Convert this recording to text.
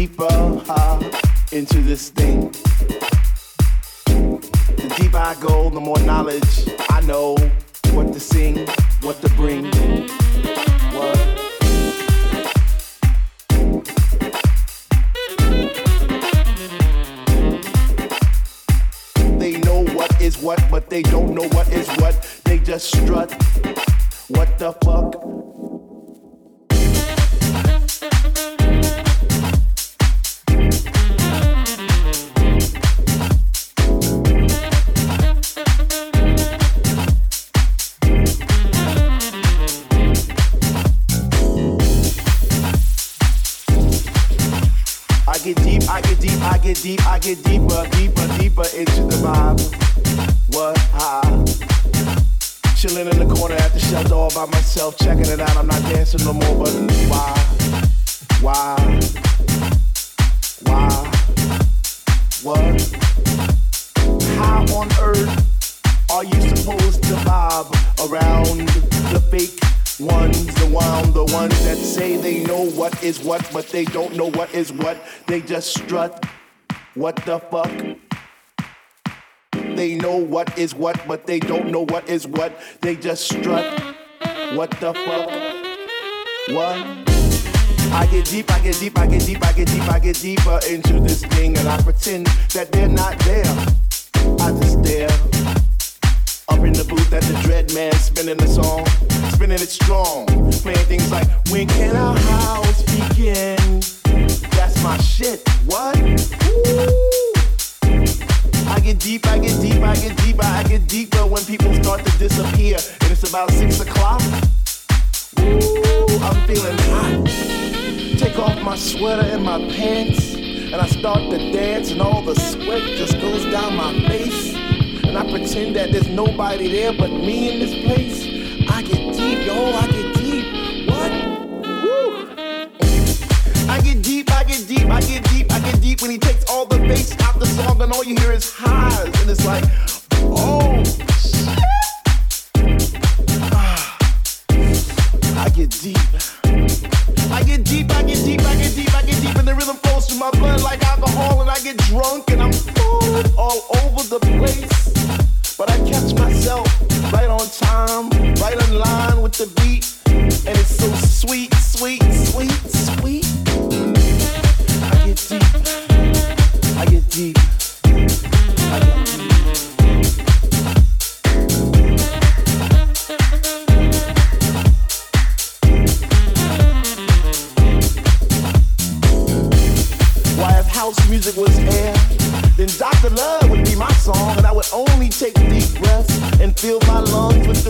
deeper what but they don't know what is what. They just strut what the fuck? They know what is what, but they don't know what is what. They just strut. What the fuck? What? I get deep, I get deep, I get deep, I get deep, I get deeper into this thing, and I pretend that they're not there. I just stare. Up in the booth at the dread man spinning the song, spinning it strong, playing things like When can our house begin? That's my shit. What? I get deep, I get deep, I get deeper, I get deeper when people start to disappear. And it's about six o'clock. Ooh, I'm feeling hot. Take off my sweater and my pants. And I start to dance, and all the sweat just goes down my face. And I pretend that there's nobody there but me in this place. I get deep, yo, I get deep. What? Woo! I get deep, I get deep, I get deep, I get deep when he takes all the bass out the song and all you hear is highs and it's like, oh shit. Ah. I get deep. I get deep, I get deep, I get deep, I get deep, and the rhythm flows through my blood like alcohol, and I get drunk and I'm falling all over the place. But I catch myself right on time, right in line with the beat, and it's so sweet, sweet, sweet, sweet. I get deep. I get deep. I get deep. House music was air, then Dr. Love my song, and I would only take deep breaths and fill my lungs with the